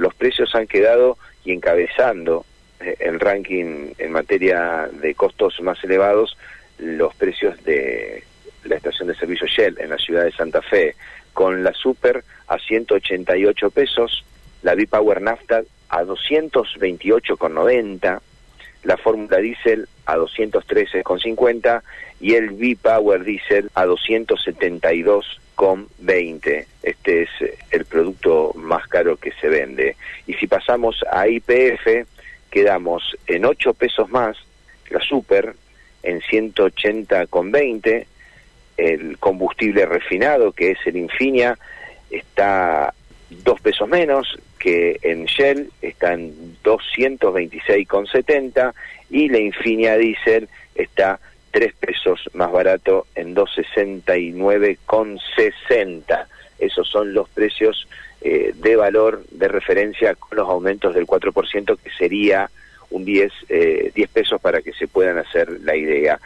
los precios han quedado y encabezando eh, el ranking en materia de costos más elevados los precios de la estación de servicio Shell en la ciudad de Santa Fe, con la Super a 188 pesos, la V-Power Nafta a 228,90, la Fórmula Diesel a 213,50 y el V-Power Diesel a 272,20. Este es caro que se vende. Y si pasamos a IPF, quedamos en 8 pesos más, la Super en 180,20, el combustible refinado, que es el Infinia, está dos pesos menos que en Shell, está en 226,70 y la Infinia Diesel está tres pesos más barato en 269,60. Esos son los precios eh, de valor de referencia con los aumentos del 4% que sería un 10, eh, 10 pesos para que se puedan hacer la idea.